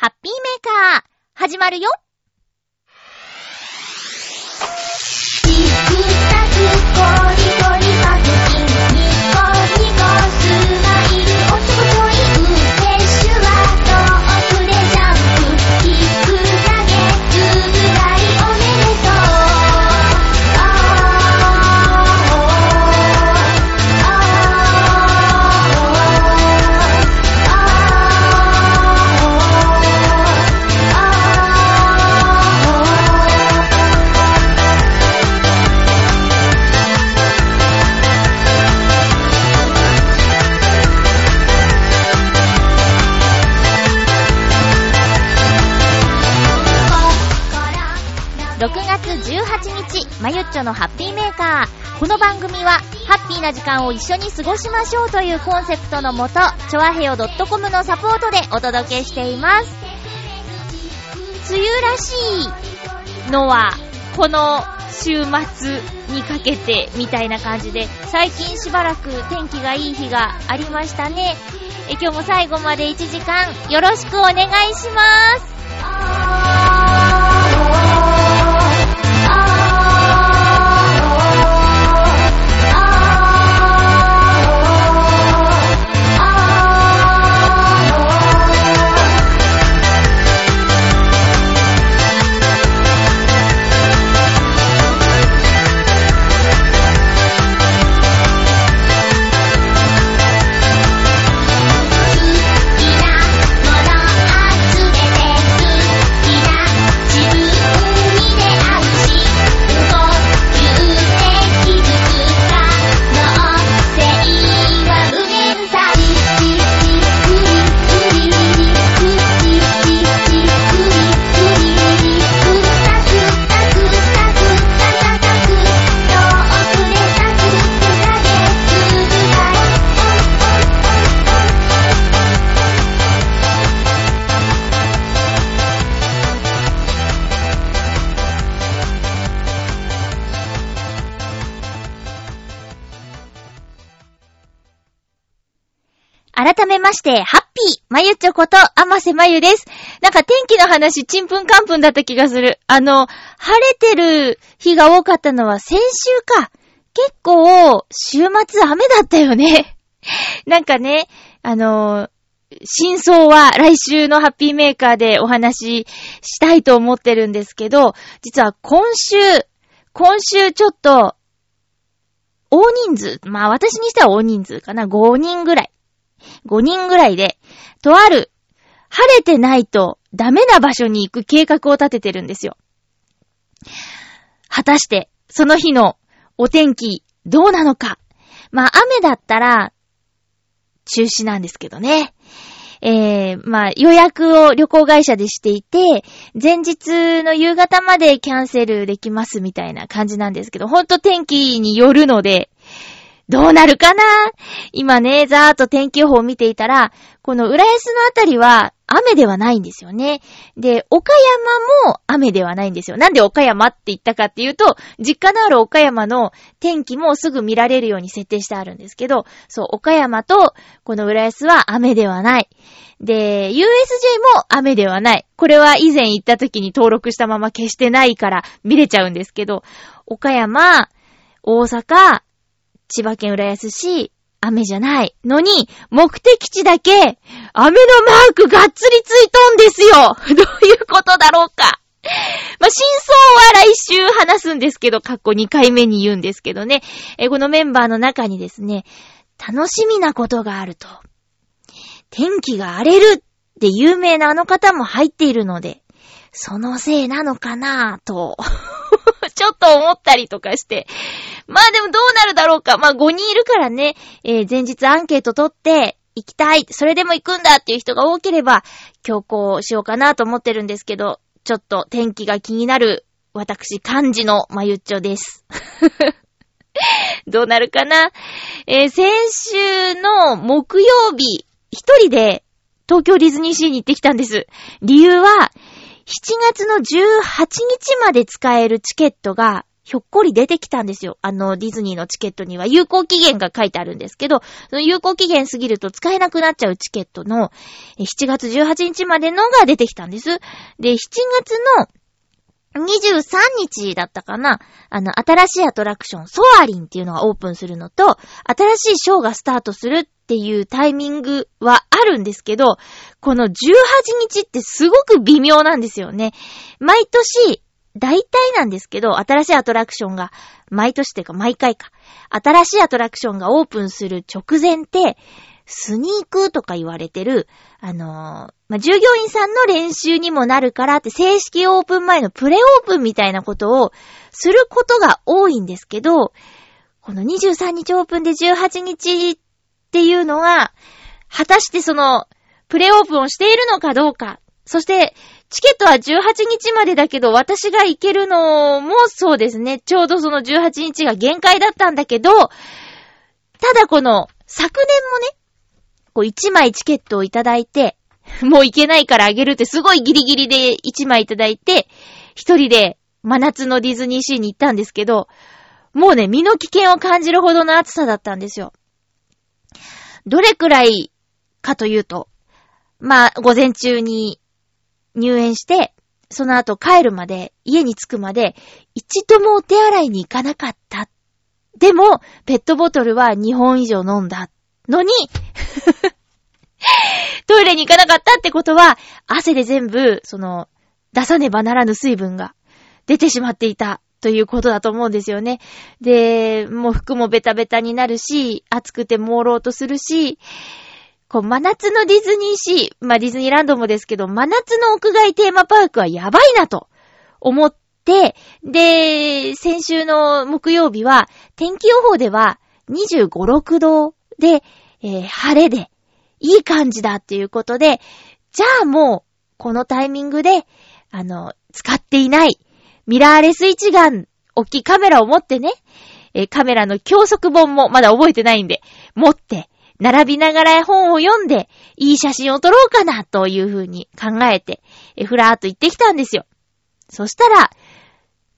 ハッピーメーカー、始まるよ。ゆっちょのハッピーメーカー。この番組は、ハッピーな時間を一緒に過ごしましょうというコンセプトのもと、ちょわへよ .com のサポートでお届けしています。梅雨らしいのは、この週末にかけてみたいな感じで、最近しばらく天気がいい日がありましたね。え今日も最後まで1時間よろしくお願いします。して、ハッピーまゆちょこと、あませまゆです。なんか天気の話、ちんぷんかんぷんだった気がする。あの、晴れてる日が多かったのは先週か。結構、週末雨だったよね。なんかね、あの真相は来週のハッピーメーカーでお話ししたいと思ってるんですけど、実は今週、今週ちょっと、大人数、まあ私にしては大人数かな、5人ぐらい。5人ぐらいで、とある、晴れてないとダメな場所に行く計画を立ててるんですよ。果たして、その日のお天気、どうなのか。まあ、雨だったら、中止なんですけどね。えー、まあ、予約を旅行会社でしていて、前日の夕方までキャンセルできますみたいな感じなんですけど、ほんと天気によるので、どうなるかな？今ね、ざーっと天気予報を見ていたら、この浦安のあたりは雨ではないんですよね。で、岡山も雨ではないんですよ。なんで岡山って言ったかっていうと、実家のある岡山の天気もすぐ見られるように設定してあるんですけど、そう、岡山とこの浦安は雨ではない。で、USJ も雨ではない。これは以前行った時に登録したまま消してないから見れちゃうんですけど、岡山、大阪、千葉県浦安市、雨じゃないのに、目的地だけ、雨のマークがっつりついとんですよ どういうことだろうかまあ、真相は来週話すんですけど、過去2回目に言うんですけどね。え、このメンバーの中にですね、楽しみなことがあると。天気が荒れるって有名なあの方も入っているので、そのせいなのかなぁと ちょっと思ったりとかして。まあでもどうなるだろうか。まあ5人いるからね、えー、前日アンケート取って、行きたい、それでも行くんだっていう人が多ければ、強行しようかなと思ってるんですけど、ちょっと天気が気になる、私、漢字のまゆっちょです。どうなるかな？えー、先週の木曜日、一人で東京ディズニーシーに行ってきたんです。理由は、7月の18日まで使えるチケットがひょっこり出てきたんですよ。あの、ディズニーのチケットには有効期限が書いてあるんですけど、その有効期限過ぎると使えなくなっちゃうチケットの、7月18日までのが出てきたんです。で、7月の23日だったかなあの、新しいアトラクション、ソアリンっていうのがオープンするのと、新しいショーがスタートするっていうタイミングはあるんですけど、この18日ってすごく微妙なんですよね。毎年、大体なんですけど、新しいアトラクションが、毎年っていうか毎回か、新しいアトラクションがオープンする直前って、スニークとか言われてる、あのー、まあ、従業員さんの練習にもなるからって正式オープン前のプレオープンみたいなことをすることが多いんですけど、この23日オープンで18日っていうのは、果たしてその、プレオープンをしているのかどうか、そして、チケットは18日までだけど、私が行けるのもそうですね。ちょうどその18日が限界だったんだけど、ただこの、昨年もね、こう1枚チケットをいただいて、もう行けないからあげるってすごいギリギリで1枚いただいて、一人で真夏のディズニーシーに行ったんですけど、もうね、身の危険を感じるほどの暑さだったんですよ。どれくらいかというと、まあ、午前中に入園して、その後帰るまで、家に着くまで、一度もお手洗いに行かなかった。でも、ペットボトルは2本以上飲んだ。のに トイレに行かなかったってことは、汗で全部、その、出さねばならぬ水分が出てしまっていたということだと思うんですよね。で、もう服もベタベタになるし、暑くて朦朧とするし、こう、真夏のディズニーシー、まあ、ディズニーランドもですけど、真夏の屋外テーマパークはやばいなと。思って、で、先週の木曜日は、天気予報では25、6度で、えー、晴れで、いい感じだっていうことで、じゃあもう、このタイミングで、あの、使っていない、ミラーレス一眼、大きいカメラを持ってね、えー、カメラの教則本もまだ覚えてないんで、持って、並びながら絵本を読んで、いい写真を撮ろうかな、というふうに考えて、え、ふらーっと行ってきたんですよ。そしたら、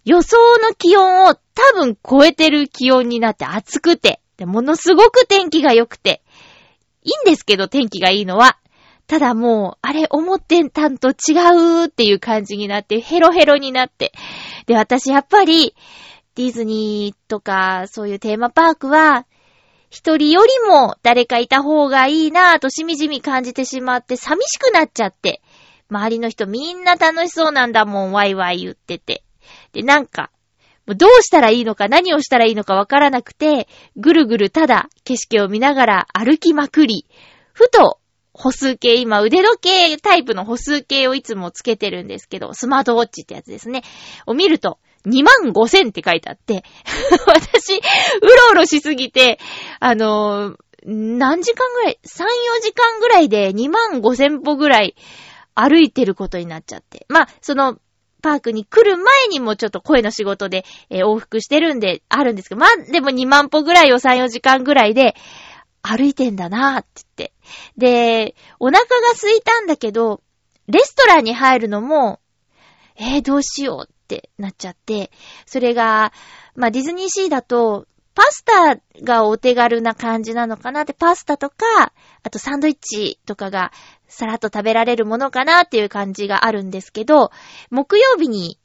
予想の気温を多分超えてる気温になって暑くて、で、ものすごく天気が良くて、いいんですけど、天気がいいのは。ただもう、あれ、思ってんたんと違うっていう感じになって、ヘロヘロになって。で、私やっぱり、ディズニーとか、そういうテーマパークは、一人よりも誰かいた方がいいなぁとしみじみ感じてしまって、寂しくなっちゃって。周りの人みんな楽しそうなんだもん、ワイワイ言ってて。で、なんか、どうしたらいいのか何をしたらいいのかわからなくて、ぐるぐるただ景色を見ながら歩きまくり、ふと歩数計、今腕時計タイプの歩数計をいつもつけてるんですけど、スマートウォッチってやつですね。を見ると、2万5千って書いてあって、私、うろうろしすぎて、あのー、何時間ぐらい ?3、4時間ぐらいで2万5千歩ぐらい歩いてることになっちゃって。まあ、その、パークに来る前にもちょっと声の仕事で、えー、往復してるんで、あるんですけど、まあ、でも2万歩ぐらいを3、4時間ぐらいで、歩いてんだなーって言って。で、お腹が空いたんだけど、レストランに入るのも、えー、どうしようってなっちゃって、それが、まあ、ディズニーシーだと、パスタがお手軽な感じなのかなって、パスタとか、あとサンドイッチとかがさらっと食べられるものかなっていう感じがあるんですけど、木曜日に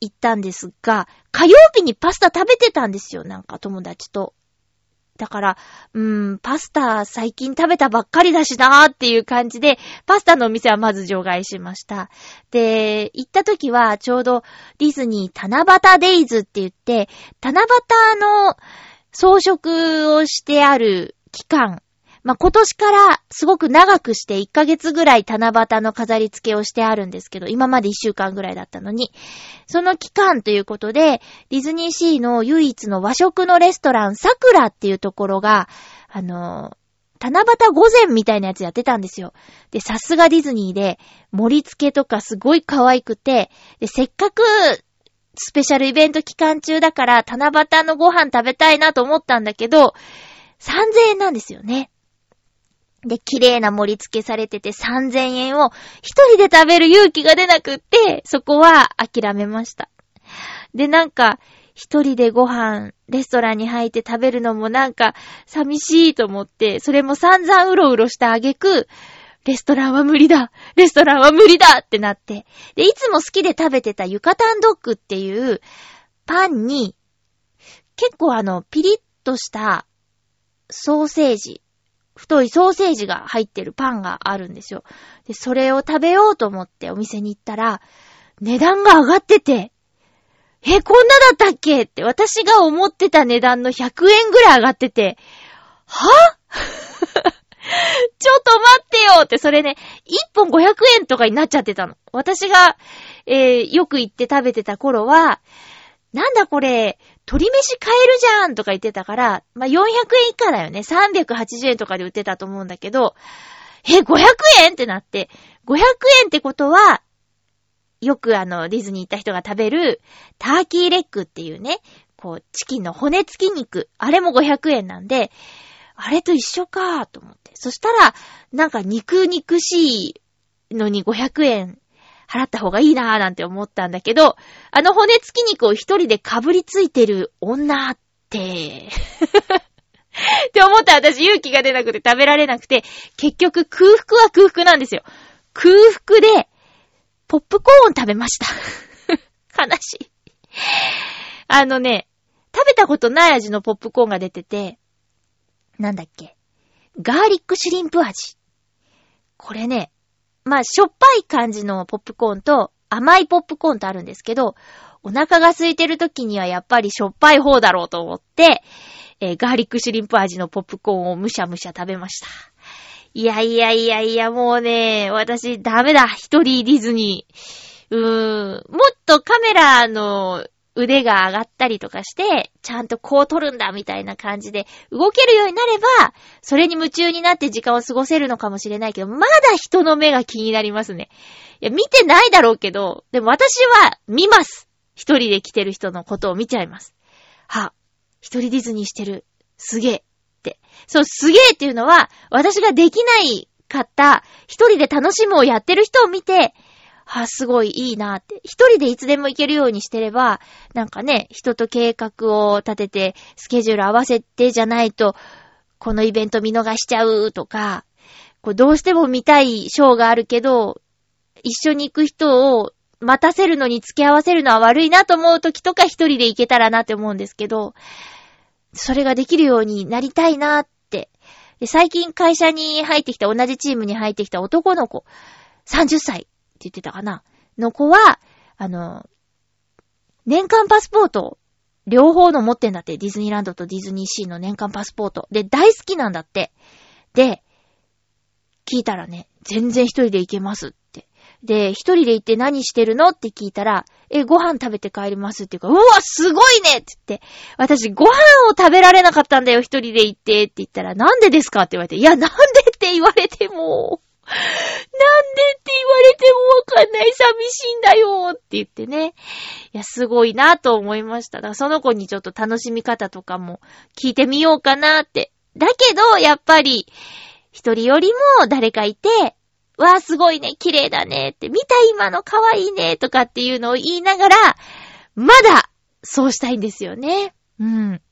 行ったんですが、火曜日にパスタ食べてたんですよ、なんか友達と。だから、うーん、パスタ最近食べたばっかりだしなーっていう感じで、パスタのお店はまず除外しました。で、行った時はちょうどディズニー七夕デイズって言って、七夕の装飾をしてある期間まあ、今年からすごく長くして1ヶ月ぐらい七夕の飾り付けをしてあるんですけど、今まで1週間ぐらいだったのに、その期間ということで、ディズニーシーの唯一の和食のレストラン、桜っていうところが、あの、七夕午前みたいなやつやってたんですよ。で、さすがディズニーで、盛り付けとかすごい可愛くて、で、せっかく、スペシャルイベント期間中だから、七夕のご飯食べたいなと思ったんだけど、3000円なんですよね。で、綺麗な盛り付けされてて3000円を一人で食べる勇気が出なくって、そこは諦めました。で、なんか、一人でご飯、レストランに入って食べるのもなんか寂しいと思って、それも散々うろうろしたあげく、レストランは無理だレストランは無理だってなって。で、いつも好きで食べてたユカタンドッグっていうパンに、結構あの、ピリッとしたソーセージ、太いソーセージが入ってるパンがあるんですよ。で、それを食べようと思ってお店に行ったら、値段が上がってて、え、こんなだったっけ？って私が思ってた値段の100円ぐらい上がってて、は？ちょっと待ってよって、それね、1本500円とかになっちゃってたの。私が、えー、よく行って食べてた頃は、なんだこれ、鶏飯買えるじゃんとか言ってたから、まあ、400円以下だよね。380円とかで売ってたと思うんだけど、え、500円ってなって、500円ってことは、よくあの、ディズニー行った人が食べる、ターキーレッグっていうね、こう、チキンの骨付き肉。あれも500円なんで、あれと一緒かと思って。そしたら、なんか肉肉しいのに500円払った方がいいなーなんて思ったんだけど、あの骨付き肉を一人で被りついてる女って、って思った私勇気が出なくて食べられなくて、結局空腹は空腹なんですよ。空腹で、ポップコーン食べました。悲しい。あのね、食べたことない味のポップコーンが出てて、なんだっけ？ガーリックシュリンプ味。これね、まあ、しょっぱい感じのポップコーンと甘いポップコーンとあるんですけど、お腹が空いてる時にはやっぱりしょっぱい方だろうと思って、えー、ガーリックシュリンプ味のポップコーンをむしゃむしゃ食べました。いやいやいやいや、もうね、私ダメだ。一人ディズニー。うーん。もっとカメラの腕が上がったりとかして、ちゃんとこう撮るんだみたいな感じで動けるようになれば、それに夢中になって時間を過ごせるのかもしれないけど、まだ人の目が気になりますね。いや、見てないだろうけど、でも私は見ます。一人で来てる人のことを見ちゃいます。は、一人ディズニーしてる。すげえ。って。そう、すげえっていうのは、私ができないかった、一人で楽しむをやってる人を見て、は、すごいいいなって。一人でいつでも行けるようにしてれば、なんかね、人と計画を立てて、スケジュール合わせてじゃないと、このイベント見逃しちゃうとか、こうどうしても見たいショーがあるけど、一緒に行く人を待たせるのに付き合わせるのは悪いなと思う時とか一人で行けたらなって思うんですけど、それができるようになりたいなって。で最近会社に入ってきた、同じチームに入ってきた男の子、30歳。って言ってたかなの子は、あの、年間パスポート、両方の持ってんだって。ディズニーランドとディズニーシーの年間パスポート。で、大好きなんだって。で、聞いたらね、全然一人で行けますって。で、一人で行って何してるのって聞いたら、え、ご飯食べて帰りますっていうか、うわ、すごいねって言って、私ご飯を食べられなかったんだよ、一人で行ってって言ったら、なんでですかって言われて、いや、なんでって言われても、なんでって言われてもわかんない寂しいんだよって言ってね。いや、すごいなと思いました。だからその子にちょっと楽しみ方とかも聞いてみようかなって。だけど、やっぱり、一人よりも誰かいて、わあ、すごいね、綺麗だねって、見た今の可愛いねとかっていうのを言いながら、まだ、そうしたいんですよね。うん。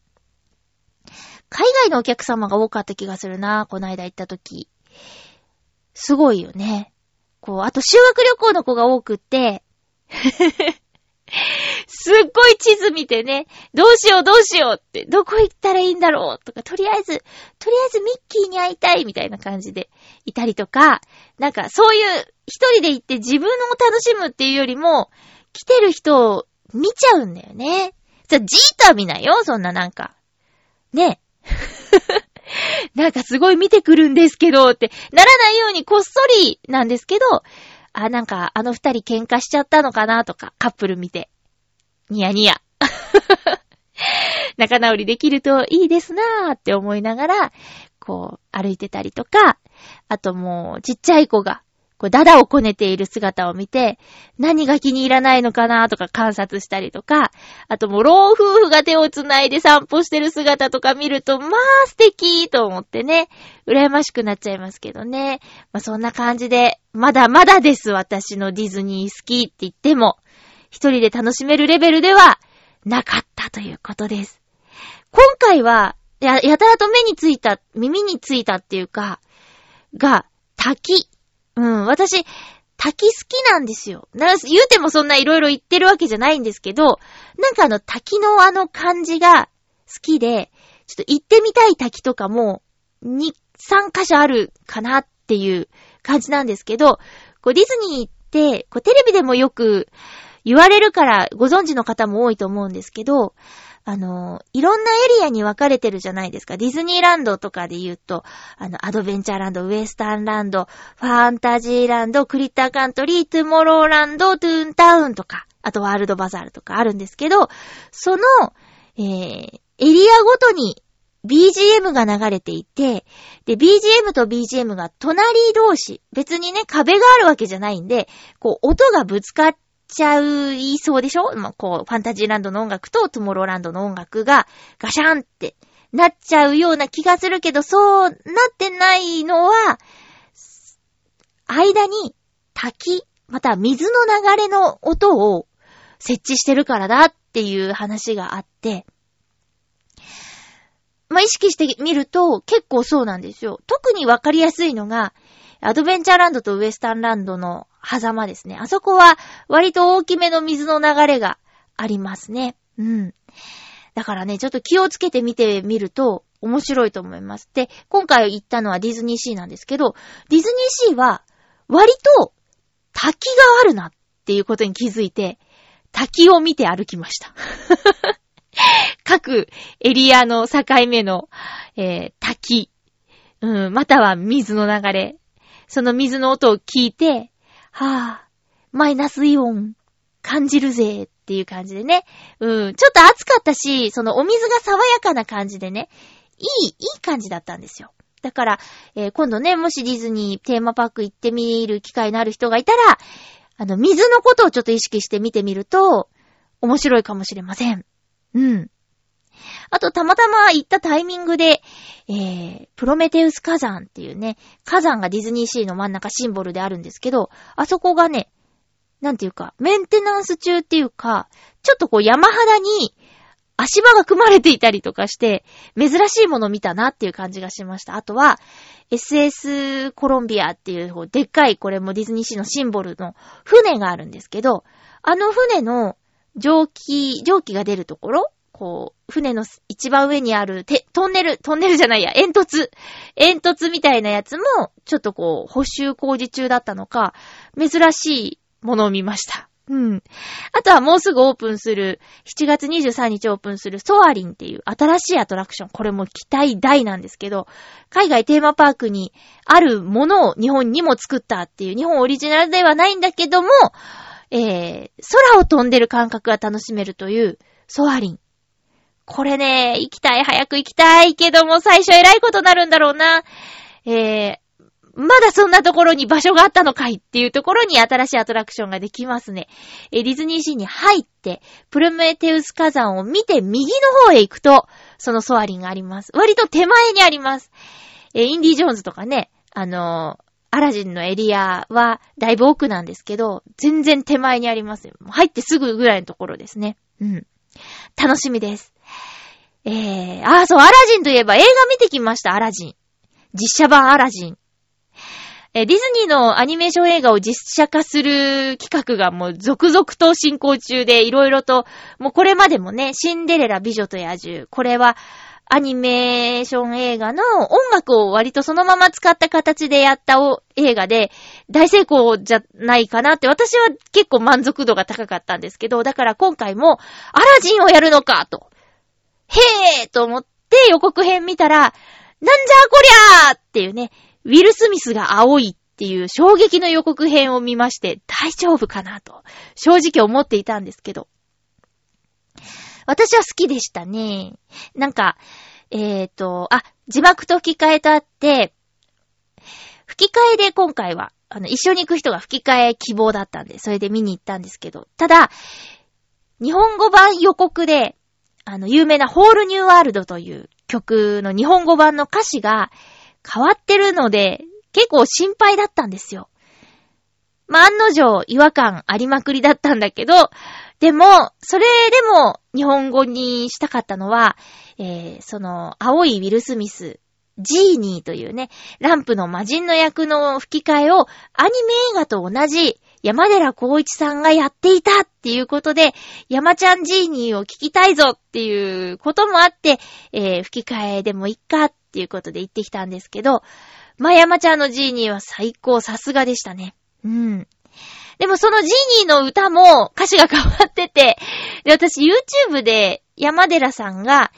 海外のお客様が多かった気がするな、この間行った時。すごいよね。こう、あと修学旅行の子が多くって、すっごい地図見てね、どうしようどうしようって、どこ行ったらいいんだろうとか、とりあえず、とりあえずミッキーに会いたいみたいな感じでいたりとか、なんかそういう一人で行って自分を楽しむっていうよりも、来てる人を見ちゃうんだよね。さ、じーっとは見ないよ、そんななんか。ね。なんかすごい見てくるんですけど、ってならないようにこっそりなんですけど、あ、なんかあの二人喧嘩しちゃったのかなとか、カップル見て。ニヤニヤ。仲直りできるといいですなーって思いながら、こう、歩いてたりとか、あともう、ちっちゃい子が、こう、ダダをこねている姿を見て、何が気に入らないのかなとか観察したりとか、あともう老夫婦が手を繋いで散歩してる姿とか見ると、まあ素敵と思ってね、羨ましくなっちゃいますけどね。まあそんな感じで、まだまだです、私のディズニー好きって言っても、一人で楽しめるレベルではなかったということです。今回は、や、やたらと目についた、耳についたっていうか、が、滝。うん、私、滝好きなんですよ。な、言うてもそんないろいろ言ってるわけじゃないんですけど、なんかあの滝のあの感じが好きで、ちょっと行ってみたい滝とかも、2、3箇所あるかなっていう感じなんですけど、こうディズニーって、こうテレビでもよく言われるからご存知の方も多いと思うんですけど、あの、いろんなエリアに分かれてるじゃないですか。ディズニーランドとかで言うと、あの、アドベンチャーランド、ウエスタンランド、ファンタジーランド、クリッターカントリー、トゥモローランド、トゥーンタウンとか、あとワールドバザールとかあるんですけど、その、えー、エリアごとに BGM が流れていて、で、BGM と BGM が隣同士、別にね、壁があるわけじゃないんで、こう、音がぶつかっちゃう、いそうでしょ？まあ、こう、ファンタジーランドの音楽とトゥモローランドの音楽がガシャンってなっちゃうような気がするけど、そうなってないのは、間に滝、また水の流れの音を設置してるからだっていう話があって、まあ、意識してみると結構そうなんですよ。特にわかりやすいのが、アドベンチャーランドとウエスタンランドの狭間ですね。あそこは割と大きめの水の流れがありますね。うん。だからね、ちょっと気をつけて見てみると面白いと思います。で、今回行ったのはディズニーシーなんですけど、ディズニーシーは割と滝があるなっていうことに気づいて、滝を見て歩きました。各エリアの境目の、えー、滝、うん、または水の流れ、その水の音を聞いて、はぁ、マイナスイオン感じるぜっていう感じでね。うん。ちょっと暑かったし、そのお水が爽やかな感じでね、いい、いい感じだったんですよ。だから、えー、今度ね、もしディズニーテーマパーク行ってみる機会のある人がいたら、あの、水のことをちょっと意識して見てみると、面白いかもしれません。うん。あと、たまたま行ったタイミングで、えー、プロメテウス火山っていうね、火山がディズニーシーの真ん中シンボルであるんですけど、あそこがね、なんていうか、メンテナンス中っていうか、ちょっとこう山肌に足場が組まれていたりとかして、珍しいもの見たなっていう感じがしました。あとは、SS コロンビアっていう、でっかい、これもディズニーシーのシンボルの船があるんですけど、あの船の蒸気、蒸気が出るところこう、船の一番上にある、て、トンネル、トンネルじゃないや、煙突。煙突みたいなやつも、ちょっとこう、補修工事中だったのか、珍しいものを見ました。うん。あとはもうすぐオープンする、7月23日オープンするソアリンっていう新しいアトラクション。これも期待大なんですけど、海外テーマパークにあるものを日本にも作ったっていう、日本オリジナルではないんだけども、えー、空を飛んでる感覚が楽しめるという、ソアリン。これね、行きたい、早く行きたいけども、最初偉いことになるんだろうな。えー、まだそんなところに場所があったのかいっていうところに新しいアトラクションができますね。えーディズニーシーに入って、プルメテウス火山を見て右の方へ行くと、そのソアリンがあります。割と手前にあります。えーインディ・ジョーンズとかね、あのー、アラジンのエリアはだいぶ奥なんですけど、全然手前にあります。入ってすぐぐらいのところですね。うん。楽しみです。えー、あ、そう、アラジンといえば映画見てきました、アラジン。実写版アラジン。えディズニーのアニメーション映画を実写化する企画がもう続々と進行中で、いろいろと、もうこれまでもね、シンデレラ美女と野獣、これはアニメーション映画の音楽を割とそのまま使った形でやった映画で大成功じゃないかなって私は結構満足度が高かったんですけど、だから今回もアラジンをやるのかと。へぇーと思って予告編見たら、なんじゃこりゃーっていうね、ウィル・スミスが青いっていう衝撃の予告編を見まして、大丈夫かなと、正直思っていたんですけど。私は好きでしたね。なんか、えっ、ー、と、あ、字幕と吹き替えとあって、吹き替えで今回は、あの、一緒に行く人が吹き替え希望だったんで、それで見に行ったんですけど、ただ、日本語版予告で、あの、有名なホールニューワールドという曲の日本語版の歌詞が変わってるので、結構心配だったんですよ。まあ、案の定違和感ありまくりだったんだけど、でも、それでも日本語にしたかったのは、えー、その、青いウィル・スミス、ジーニーというね、ランプの魔人の役の吹き替えをアニメ映画と同じ山寺孝一さんがやっていたっていうことで、山ちゃんジーニーを聞きたいぞっていうこともあって、えー、吹き替えでもいっかっていうことで言ってきたんですけど、まあ、山ちゃんのジーニーは最高、さすがでしたね。うん。でもそのジーニーの歌も歌詞が変わってて、で、私 YouTube で山寺さんが、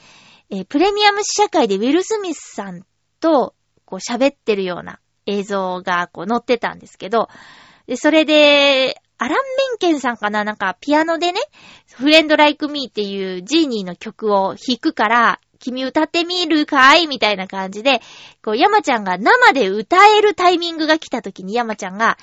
えー、プレミアム試写会でウィル・スミスさんと、こう喋ってるような映像がこう載ってたんですけど、で、それで、アラン・メンケンさんかな？なんか、ピアノでね、フレンド・ライク・ミーっていうジーニーの曲を弾くから、君歌ってみるかい？みたいな感じで、こう、山ちゃんが生で歌えるタイミングが来た時に山ちゃんが、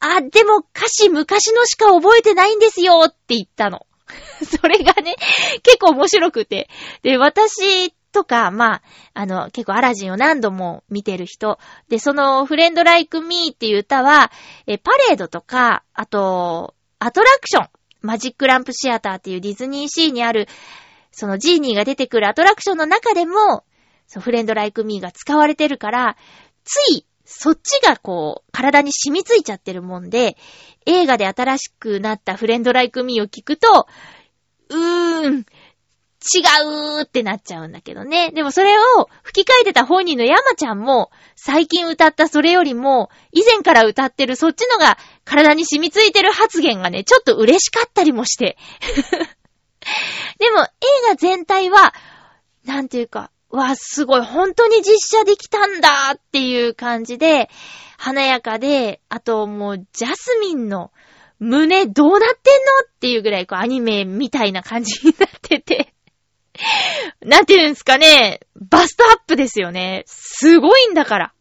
あ、でも歌詞昔のしか覚えてないんですよって言ったの。それがね、結構面白くて。で、私とか、まあ、あの、結構アラジンを何度も見てる人。で、その、フレンドライクミーっていう歌は、え、パレードとか、あと、アトラクション、マジックランプシアターっていうディズニーシーにある、そのジーニーが出てくるアトラクションの中でも、そフレンドライクミーが使われてるから、つい、そっちがこう、体に染みついちゃってるもんで、映画で新しくなったフレンドライクミーを聞くと、うーん、違うってなっちゃうんだけどね。でもそれを吹き替えてた本人の山ちゃんも、最近歌ったそれよりも、以前から歌ってるそっちのが体に染みついてる発言がね、ちょっと嬉しかったりもして。でも映画全体は、なんていうか、わ、すごい、本当に実写できたんだっていう感じで、華やかで、あともう、ジャスミンの胸どうなってんのっていうぐらい、こう、アニメみたいな感じになってて なんて言うんすかね、バストアップですよね。すごいんだから。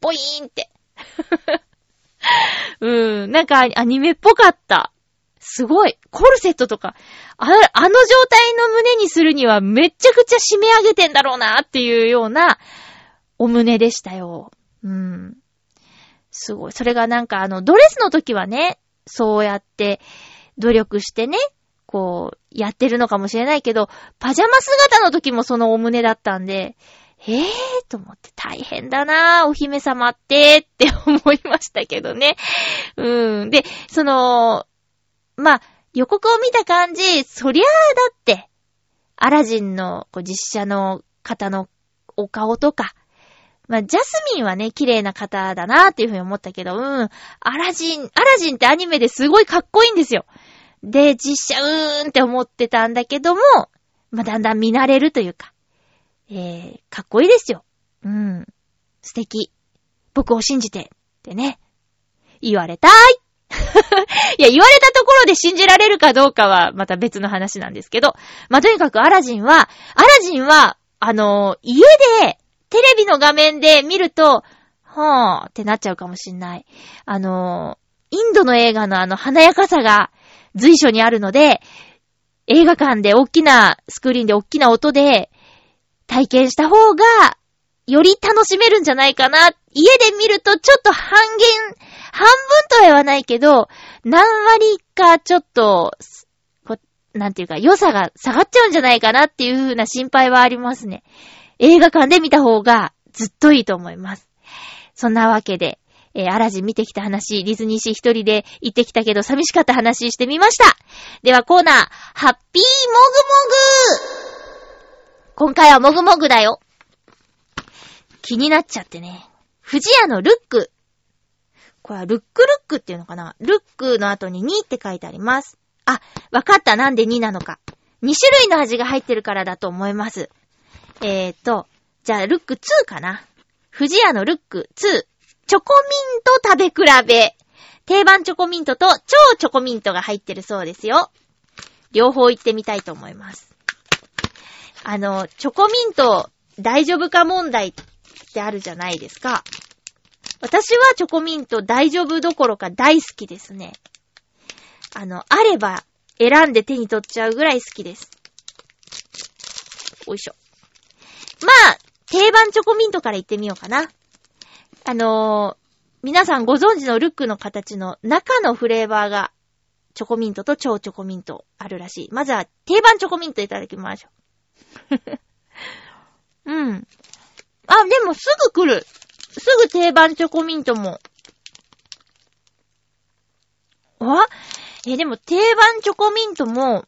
ポイーンって。うん、なんかアニメっぽかった。すごい。コルセットとか、ああの状態の胸にするにはめちゃくちゃ締め上げてんだろうなっていうようなお胸でしたよ。うん。すごい。それがなんかあの、ドレスの時はね、そうやって努力してね、こう、やってるのかもしれないけど、パジャマ姿の時もそのお胸だったんで、ええーと思って大変だなぁ、お姫様ってって思いましたけどね。うん。で、その、まあ、予告を見た感じ、そりゃあだって、アラジンのこう実写の方のお顔とか、まあ、ジャスミンはね、綺麗な方だなっていうふうに思ったけど、うん。アラジン、アラジンってアニメですごいかっこいいんですよ。で、実写うーんって思ってたんだけども、まあ、だんだん見慣れるというか、えー、かっこいいですよ。うん。素敵。僕を信じて。ってね。言われたい。いや、言われたところで信じられるかどうかはまた別の話なんですけど、まあ、とにかくアラジンは、アラジンは、あのー、家で、テレビの画面で見ると、はぁーってなっちゃうかもしんない。あのー、インドの映画のあの華やかさが、随所にあるので、映画館で大きなスクリーンで大きな音で体験した方が、より楽しめるんじゃないかな。家で見るとちょっと半減、半分とは言わないけど、何割かちょっと、なんていうか、良さが下がっちゃうんじゃないかなっていう風な心配はありますね。映画館で見た方がずっといいと思います。そんなわけで、えー、アラジン見てきた話、ディズニーシー一人で行ってきたけど寂しかった話してみました。ではコーナー、ハッピーもぐもぐ今回はもぐもぐだよ。気になっちゃってね。富士屋のルック。これはルックルックっていうのかなルックの後に2って書いてあります。あ、わかったなんで2なのか。2種類の味が入ってるからだと思います。えーと、じゃあルック2かな。富士屋のルック2。チョコミント食べ比べ。定番チョコミントと超チョコミントが入ってるそうですよ。両方行ってみたいと思います。あの、チョコミント大丈夫か問題ってあるじゃないですか。私はチョコミント大丈夫どころか大好きですね。あの、あれば選んで手に取っちゃうぐらい好きです。おいしょ。まあ、定番チョコミントから行ってみようかな。あのー、皆さんご存知のルックの形の中のフレーバーがチョコミントと超チョコミントあるらしい。まずは定番チョコミントいただきましょう。うん。あ、でもすぐ来る。すぐ定番チョコミントも。あえ、でも定番チョコミントも、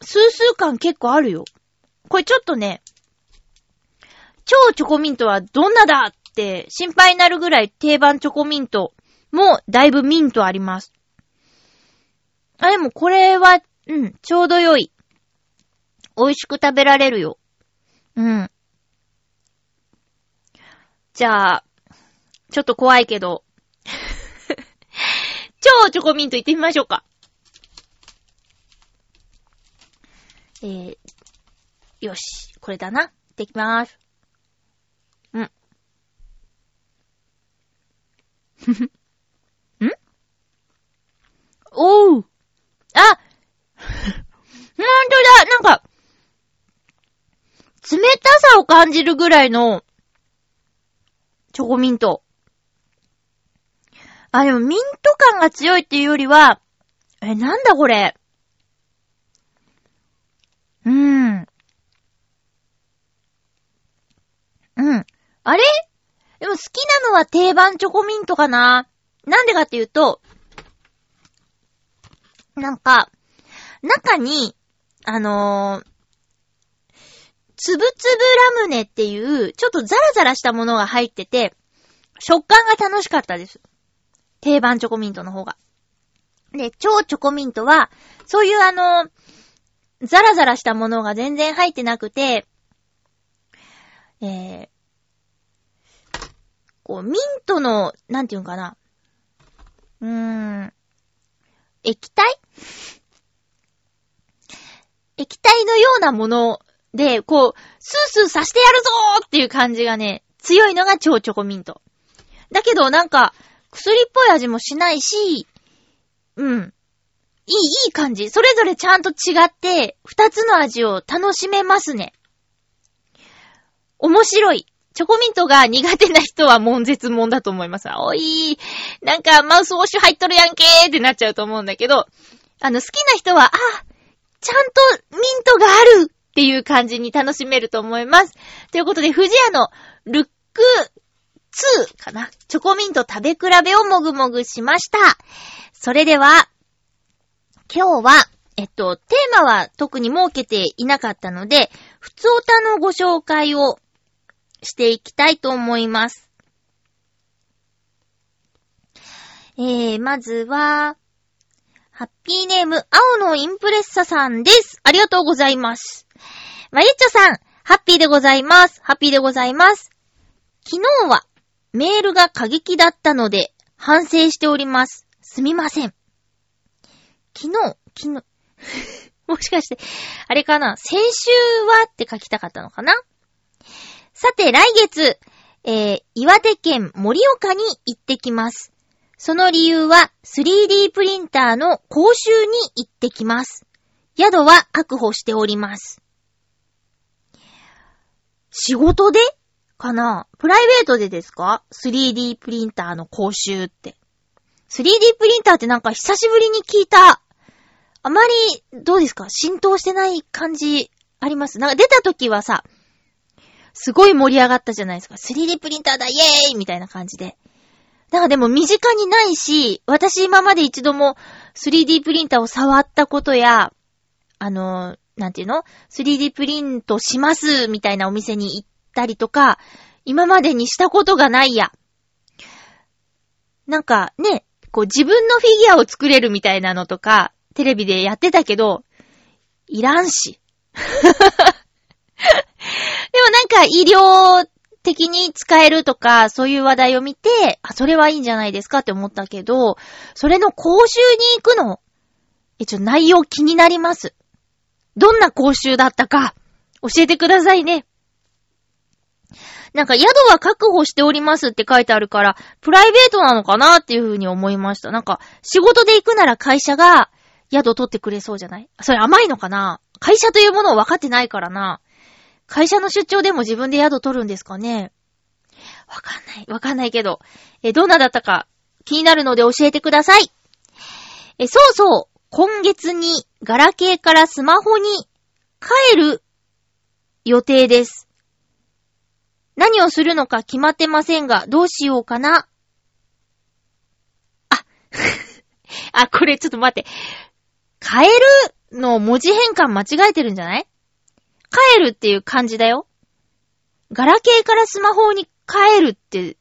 数数感結構あるよ。これちょっとね、超チョコミントはどんなだって心配になるぐらい定番チョコミントもだいぶミントあります。あ、でもこれは、うん、ちょうど良い。美味しく食べられるよ。うん。じゃあ、ちょっと怖いけど、超チョコミント行ってみましょうか。えー、よし、これだな。行ってきまーす。うん。ん？おう。あほんとだなんか、冷たさを感じるぐらいの、チョコミント。あ、でもミント感が強いっていうよりは、え、なんだこれ？うーん。うん。あれ？でも好きなのは定番チョコミントかななんでかっていうと、なんか、中に、あのー、つぶつぶラムネっていう、ちょっとザラザラしたものが入ってて、食感が楽しかったです。定番チョコミントの方が。で、超チョコミントは、そういうあの、ザラザラしたものが全然入ってなくて、えー、こう、ミントの、なんていうんかな。うーん、液体？液体のようなもので、こう、スースーさしてやるぞーっていう感じがね、強いのが超チョコミント。だけどなんか、薬っぽい味もしないし、うん。いい、いい感じ。それぞれちゃんと違って、二つの味を楽しめますね。面白い。チョコミントが苦手な人は悶絶悶だと思います。おい、なんかマウスウォッシュ入っとるやんけーってなっちゃうと思うんだけど、あの、好きな人は、あ、ちゃんとミントがあるっていう感じに楽しめると思います。ということで、富士屋のルック2かな？チョコミント食べ比べをもぐもぐしました。それでは、今日は、えっと、テーマは特に設けていなかったので、普通歌のご紹介をしていきたいと思います。えー、まずは、ハッピーネーム、青のインプレッサさんです。ありがとうございます。マリッチョさん、ハッピーでございます。ハッピーでございます。昨日は、メールが過激だったので、反省しております。すみません。昨日、昨日、もしかして、あれかな？先週はって書きたかったのかな？さて、来月、えー、岩手県盛岡に行ってきます。その理由は 3D プリンターの講習に行ってきます。宿は確保しております。仕事でかな？プライベートでですか ?3D プリンターの講習って。3D プリンターってなんか久しぶりに聞いた。あまり、どうですか？浸透してない感じありますなんか出た時はさ、すごい盛り上がったじゃないですか。3D プリンターだイエーイみたいな感じで。だかでも身近にないし、私今まで一度も 3D プリンターを触ったことや、あの、なんていうの ?3D プリントしますみたいなお店に行ったりとか、今までにしたことがないや。なんかね、こう自分のフィギュアを作れるみたいなのとか、テレビでやってたけど、いらんし。でもなんか医療的に使えるとか、そういう話題を見て、あ、それはいいんじゃないですかって思ったけど、それの講習に行くの、え、ちょ、内容気になります。どんな講習だったか、教えてくださいね。なんか宿は確保しておりますって書いてあるから、プライベートなのかなっていうふうに思いました。なんか、仕事で行くなら会社が宿取ってくれそうじゃない？それ甘いのかな？会社というものを分かってないからな。会社の出張でも自分で宿取るんですかね？わかんない。わかんないけど。え、どんなだったか気になるので教えてください。え、そうそう、今月にガラケーからスマホに帰る予定です。何をするのか決まってませんが、どうしようかな。あ、あ、これちょっと待って。変えるの文字変換間違えてるんじゃない？帰るっていう感じだよ。ガラケーからスマホに帰るって、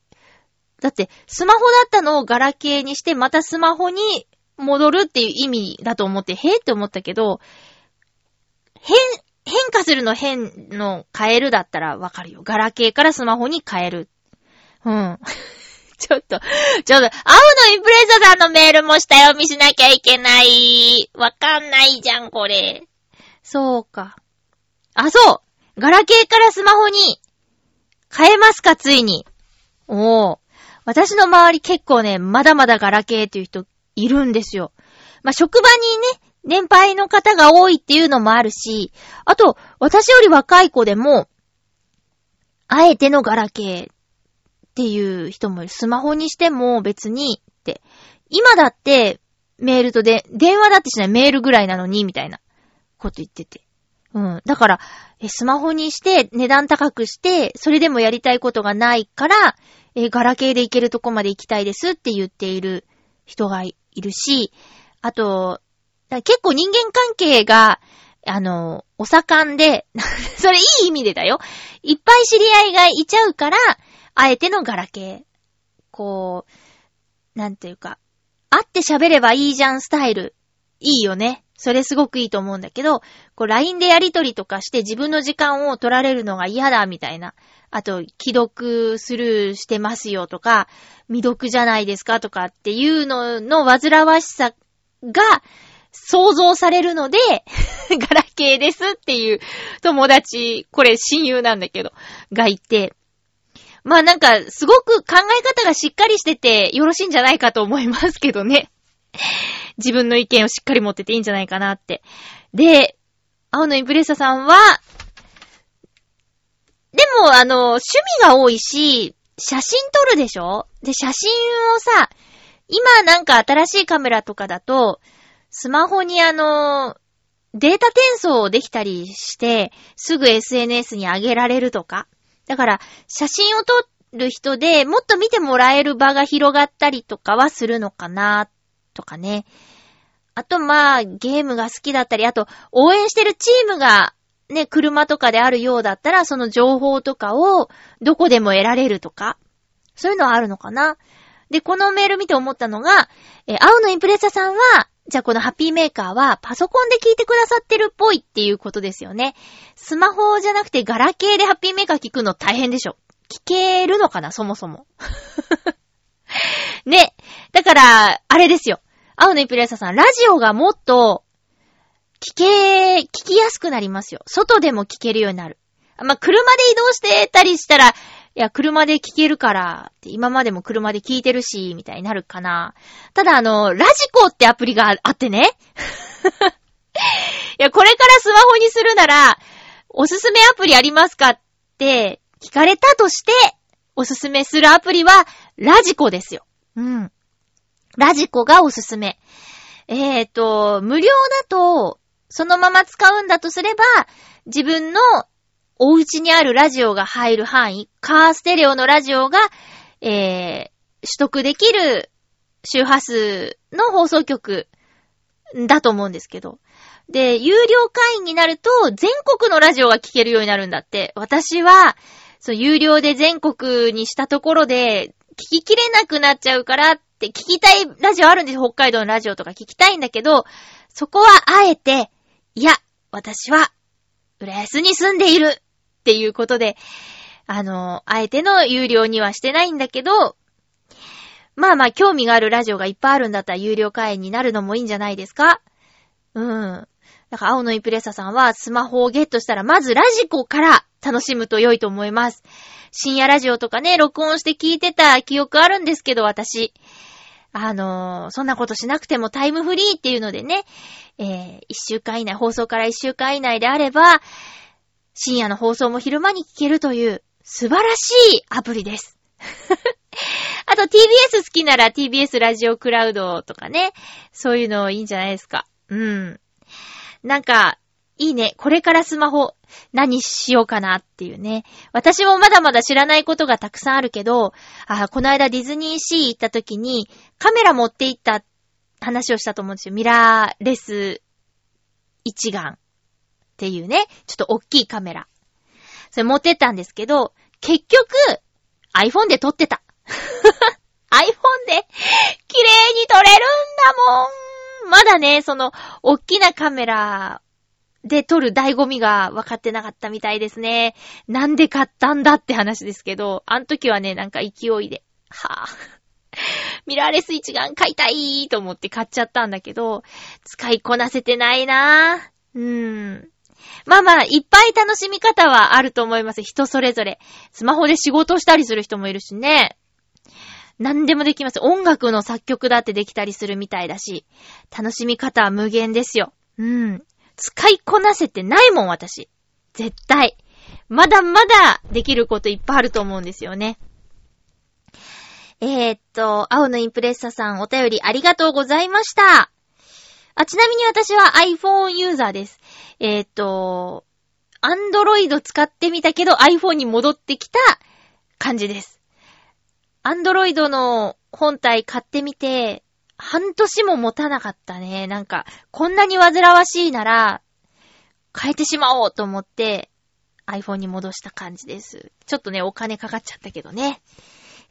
だってスマホだったのをガラケーにしてまたスマホに戻るっていう意味だと思って、へえって思ったけど、変、変化するの変の変えるだったらわかるよ。ガラケーからスマホに変える。うん。ちょっと、ちょっと、青のインプレッサさんのメールも下読みしなきゃいけない。わかんないじゃん、これ。そうか。あ、そうガラケーからスマホに変えますか、ついに。おー。私の周り結構ね、まだまだガラケーっていう人いるんですよ。まあ、職場にね、年配の方が多いっていうのもあるし、あと、私より若い子でも、あえてのガラケーっていう人もいる。スマホにしても別にって。今だってメールとで、電話だってしないメールぐらいなのに、みたいなこと言ってて。うん。だから、スマホにして値段高くして、それでもやりたいことがないから、え、ガラケーで行けるとこまで行きたいですって言っている人がいるし、あと、結構人間関係が、あの、お盛んで、それいい意味でだよ。いっぱい知り合いがいちゃうから、あえてのガラケー。こう、なんていうか、会って喋ればいいじゃんスタイル。いいよね。それすごくいいと思うんだけど、こう LINE でやりとりとかして自分の時間を取られるのが嫌だみたいな。あと、既読スルーしてますよとか、未読じゃないですかとかっていうのの煩わしさが想像されるので ガラケーですっていう友達、これ親友なんだけど、がいて、まあなんか、すごく考え方がしっかりしててよろしいんじゃないかと思いますけどね。自分の意見をしっかり持ってていいんじゃないかなって。で、青のインプレッサさんは、でも、あの、趣味が多いし、写真撮るでしょ？で、写真をさ、今なんか新しいカメラとかだと、スマホにあの、データ転送できたりして、すぐ SNS に上げられるとか。だから、写真を撮る人でもっと見てもらえる場が広がったりとかはするのかな、とかね。あと、まあ、ゲームが好きだったり、あと、応援してるチームが、ね、車とかであるようだったら、その情報とかをどこでも得られるとか、そういうのはあるのかな。で、このメール見て思ったのが、え青のインプレッサさんは、じゃあこのハッピーメーカーはパソコンで聞いてくださってるっぽいっていうことですよね。スマホじゃなくてガラケーでハッピーメーカー聞くの大変でしょ。聞けるのかなそもそも。ね。だから、あれですよ。青のインプレッサさん、ラジオがもっと、聞け、聞きやすくなりますよ。外でも聞けるようになる。まあ、車で移動してたりしたら、いや、車で聞けるから、今までも車で聞いてるし、みたいになるかな。ただあの、ラジコってアプリがあってね。いや、これからスマホにするなら、おすすめアプリありますかって聞かれたとして、おすすめするアプリは、ラジコですよ。うん。ラジコがおすすめ。えっ、ー、と、無料だと、そのまま使うんだとすれば、自分のお家にあるラジオが入る範囲、カーステレオのラジオが、えー、取得できる周波数の放送局だと思うんですけど。で、有料会員になると全国のラジオが聴けるようになるんだって。私は、そう、有料で全国にしたところで聞ききれなくなっちゃうからって聞きたいラジオあるんですよ北海道のラジオとか聞きたいんだけど、そこはあえて、いや、私は、浦安に住んでいるっていうことで、あの、あえての有料にはしてないんだけど、まあまあ興味があるラジオがいっぱいあるんだったら有料会員になるのもいいんじゃないですか？うん。だから青のイプレッサさんはスマホをゲットしたらまずラジコから楽しむと良いと思います。深夜ラジオとかね、録音して聞いてた記憶あるんですけど、私。あのー、そんなことしなくてもタイムフリーっていうのでね、えー、一週間以内、放送から一週間以内であれば、深夜の放送も昼間に聞けるという素晴らしいアプリです。あと TBS 好きなら TBS ラジオクラウドとかね。そういうのいいんじゃないですか。うん。なんか、いいね。これからスマホ何しようかなっていうね。私もまだまだ知らないことがたくさんあるけど、あ、この間ディズニーシー行った時にカメラ持って行った話をしたと思うんですよ。ミラーレス一眼っていうね、ちょっと大きいカメラ。それ持ってったんですけど、結局 iPhone で撮ってた。iPhone で綺麗に撮れるんだもん。まだね、その、大きなカメラで撮る醍醐味が分かってなかったみたいですね。なんで買ったんだって話ですけど、あの時はね、なんか勢いで、はぁ、ミラーレス一眼買いたいと思って買っちゃったんだけど、使いこなせてないなぁ。うーん。まあまあ、いっぱい楽しみ方はあると思います。人それぞれ。スマホで仕事したりする人もいるしね。何でもできます。音楽の作曲だってできたりするみたいだし、楽しみ方は無限ですよ。うん。使いこなせてないもん、私。絶対。まだまだできることいっぱいあると思うんですよね。えー、っと、青のインプレッサさんお便りありがとうございました。あ、ちなみに私は iPhone ユーザーです。えー、っと、Android 使ってみたけど iPhone に戻ってきた感じです。Android の本体買ってみて、半年も持たなかったね。なんか、こんなに煩わしいなら、変えてしまおうと思って、iPhone に戻した感じです。ちょっとね、お金かかっちゃったけどね。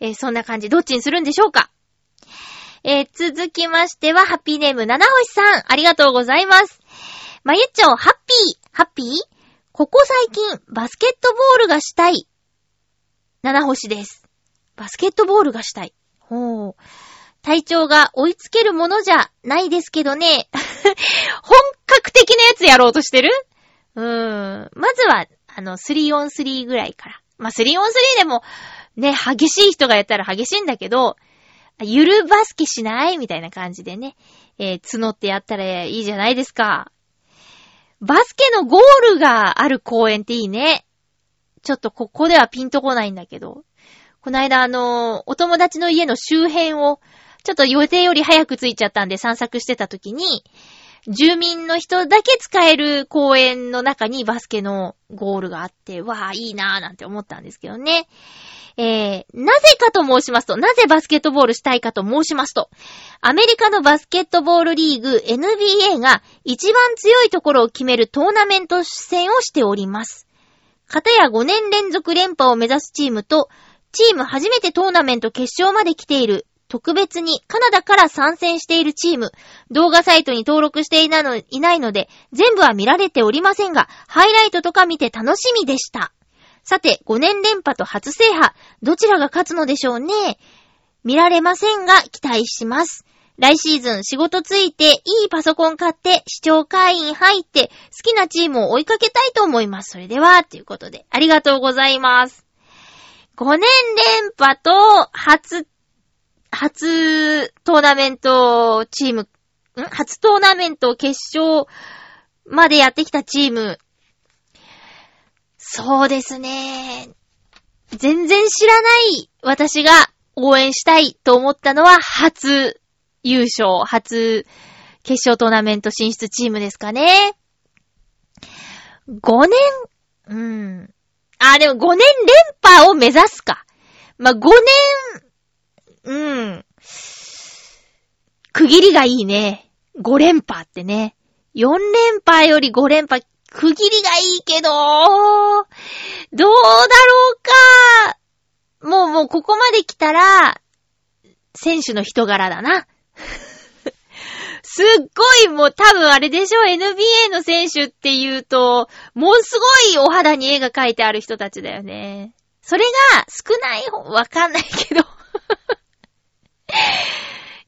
えー、そんな感じ。どっちにするんでしょうか？えー、続きましては、ハッピーネーム、七星さん。ありがとうございます。まゆっちょ、ハッピー、ハッピー？ここ最近、バスケットボールがしたい。七星です。バスケットボールがしたい。ほう。体調が追いつけるものじゃないですけどね。本格的なやつやろうとしてる？うーん。まずは、あの、3on3 ぐらいから。まあ、3on3 でも、ね、激しい人がやったら激しいんだけど、ゆるバスケしない？みたいな感じでね、えー、募ってやったらいいじゃないですか。バスケのゴールがある公園っていいね。ちょっとここではピンとこないんだけど。この間あの、お友達の家の周辺をちょっと予定より早く着いちゃったんで散策してた時に、住民の人だけ使える公園の中にバスケのゴールがあって、わあ、いいなぁなんて思ったんですけどね。えー、なぜかと申しますと、なぜバスケットボールしたいかと申しますと、アメリカのバスケットボールリーグ NBA が一番強いところを決めるトーナメント戦をしております。片や5年連続連覇を目指すチームと、チーム初めてトーナメント決勝まで来ている特別にカナダから参戦しているチーム、動画サイトに登録していないのいないので、全部は見られておりませんが、ハイライトとか見て楽しみでした。さて、5年連覇と初制覇、どちらが勝つのでしょうね？見られませんが、期待します。来シーズン仕事ついて、いいパソコン買って、視聴会員入って、好きなチームを追いかけたいと思います。それでは、ということで、ありがとうございます。5年連覇と初初トーナメントチーム、ん？初トーナメント決勝までやってきたチーム。そうですね。全然知らない私が応援したいと思ったのは初優勝、初決勝トーナメント進出チームですかね。5年、うん。あ、でも5年連覇を目指すか。まあ、5年うん。区切りがいいね。5連覇ってね。4連覇より5連覇、区切りがいいけど、どうだろうか。もうもうここまで来たら、選手の人柄だな。すっごいもう多分あれでしょ ?NBA の選手って言うと、もうすごいお肌に絵が描いてある人たちだよね。それが少ない方、わかんないけど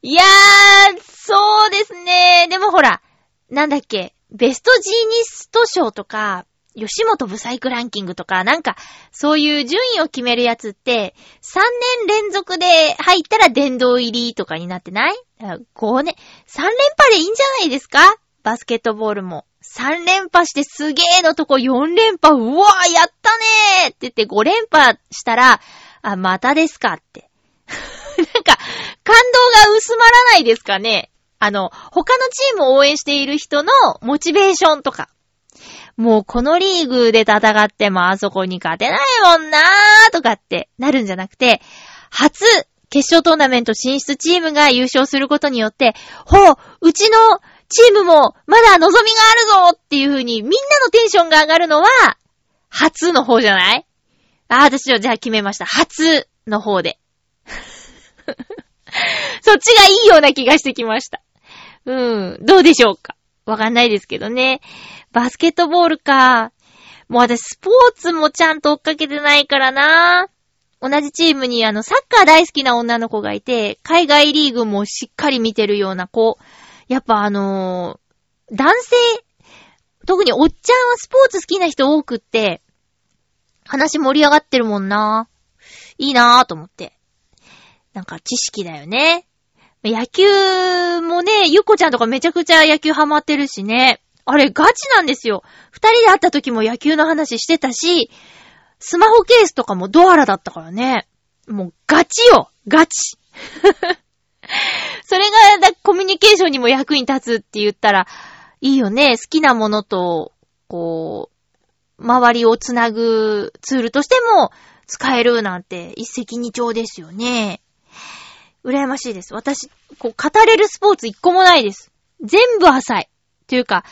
いやー、そうですね。でもほら、なんだっけ、ベストジーニスト賞とか、吉本ブサイクランキングとか、なんか、そういう順位を決めるやつって、3年連続で入ったら殿堂入りとかになってない ?5 年、3連覇でいいんじゃないですか？バスケットボールも。3連覇してすげーのとこ4連覇、うわーやったねーって言って5連覇したら、あ、またですかって。感動が薄まらないですかねあの、他のチームを応援している人のモチベーションとか。もうこのリーグで戦ってもあそこに勝てないもんなーとかってなるんじゃなくて、初決勝トーナメント進出チームが優勝することによって、ほう、うちのチームもまだ望みがあるぞっていう風にみんなのテンションが上がるのは、初の方じゃない？ああ、私はじゃあ決めました。初の方で。そっちがいいような気がしてきました。うん。どうでしょうか？わかんないですけどね。バスケットボールか。もう私スポーツもちゃんと追っかけてないからな。同じチームにあのサッカー大好きな女の子がいて、海外リーグもしっかり見てるような子。やっぱあのー、男性、特におっちゃんはスポーツ好きな人多くって、話盛り上がってるもんな。いいなぁと思って。なんか知識だよね。野球もね、ゆっこちゃんとかめちゃくちゃ野球ハマってるしね。あれガチなんですよ。二人で会った時も野球の話してたし、スマホケースとかもドアラだったからね。もうガチよガチ それがコミュニケーションにも役に立つって言ったら、いいよね。好きなものと、こう、周りをつなぐツールとしても使えるなんて一石二鳥ですよね。羨ましいです。私、こう、語れるスポーツ一個もないです。全部浅い。というか、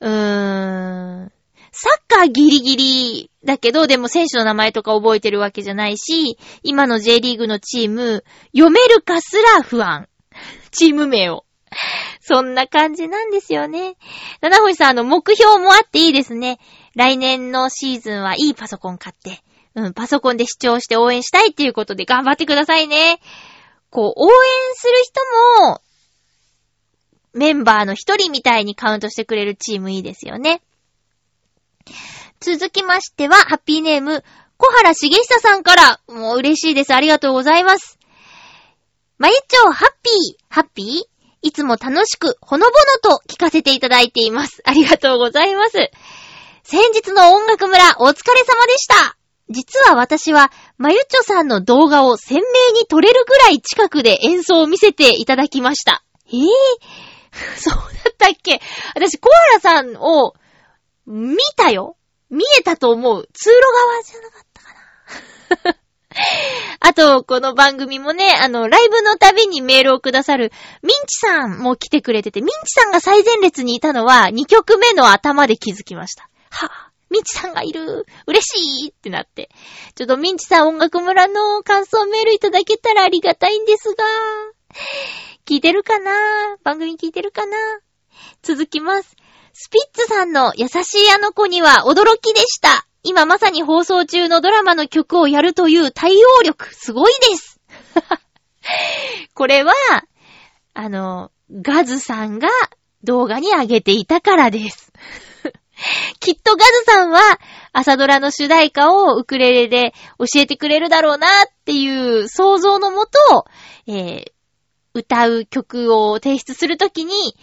うーん、サッカーギリギリだけど、でも選手の名前とか覚えてるわけじゃないし、今の J リーグのチーム、読めるかすら不安。チーム名を。そんな感じなんですよね。七星さん、あの、目標もあっていいですね。来年のシーズンはいいパソコン買って、うん、パソコンで視聴して応援したいっていうことで頑張ってくださいね。こう、応援する人も、メンバーの一人みたいにカウントしてくれるチームいいですよね。続きましては、ハッピーネーム、小原茂久さんから、もう嬉しいです。ありがとうございます。まゆちょ、ハッピー、ハッピー？いつも楽しく、ほのぼのと聞かせていただいています。ありがとうございます。先日の音楽村、お疲れ様でした。実は私は、まゆちょさんの動画を鮮明に撮れるぐらい近くで演奏を見せていただきました。えぇ、ー、そうだったっけ？私、コアラさんを見たよ見えたと思う。通路側じゃなかったかな。あと、この番組もね、あの、ライブのたびにメールをくださる、ミンチさんも来てくれてて、ミンチさんが最前列にいたのは、2曲目の頭で気づきました。はぁ、ミンチさんがいる嬉しいってなって。ちょっとミンチさん音楽村の感想メールいただけたらありがたいんですが。聞いてるかな？番組聞いてるかな？続きます。スピッツさんの優しいあの子には驚きでした。今まさに放送中のドラマの曲をやるという対応力、すごいです。これは、あの、ガズさんが動画に上げていたからです。きっとガズさんは朝ドラの主題歌をウクレレで教えてくれるだろうなっていう想像のもと、えー、歌う曲を提出するときに、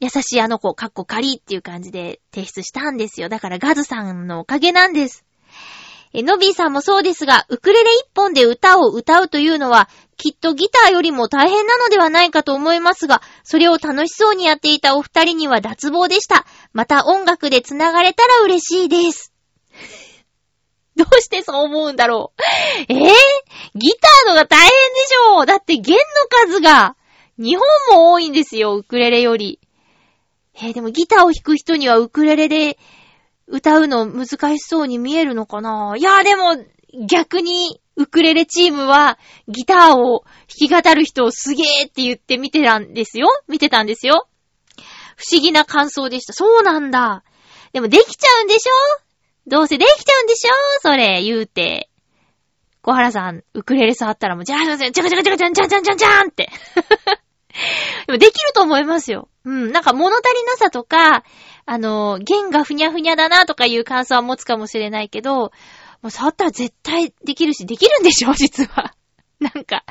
優しいあの子、かっこ仮っていう感じで提出したんですよ。だからガズさんのおかげなんです。え、ノビーさんもそうですが、ウクレレ一本で歌を歌うというのは、きっとギターよりも大変なのではないかと思いますが、それを楽しそうにやっていたお二人には脱帽でした。また音楽で繋がれたら嬉しいです。どうしてそう思うんだろう。えぇ、ー、ギターのが大変でしょだって弦の数が、日本も多いんですよ、ウクレレより。えー、でもギターを弾く人にはウクレレで歌うの難しそうに見えるのかな？いや、でも逆にウクレレチームはギターを弾き語る人をすげーって言って見てたんですよ見てたんですよ不思議な感想でした。そうなんだ。でもできちゃうんでしょ？どうせできちゃうんでしょ？それ、言うて。小原さん、ウクレレ触ったらもう、じゃあ、じゃゃじゃじゃじゃじゃじゃじゃじゃじゃじゃんって。でもできると思いますよ。うん。なんか物足りなさとか、あの、弦がふにゃふにゃだなとかいう感想は持つかもしれないけど、もう触ったら絶対できるし、できるんでしょ実は。なんか、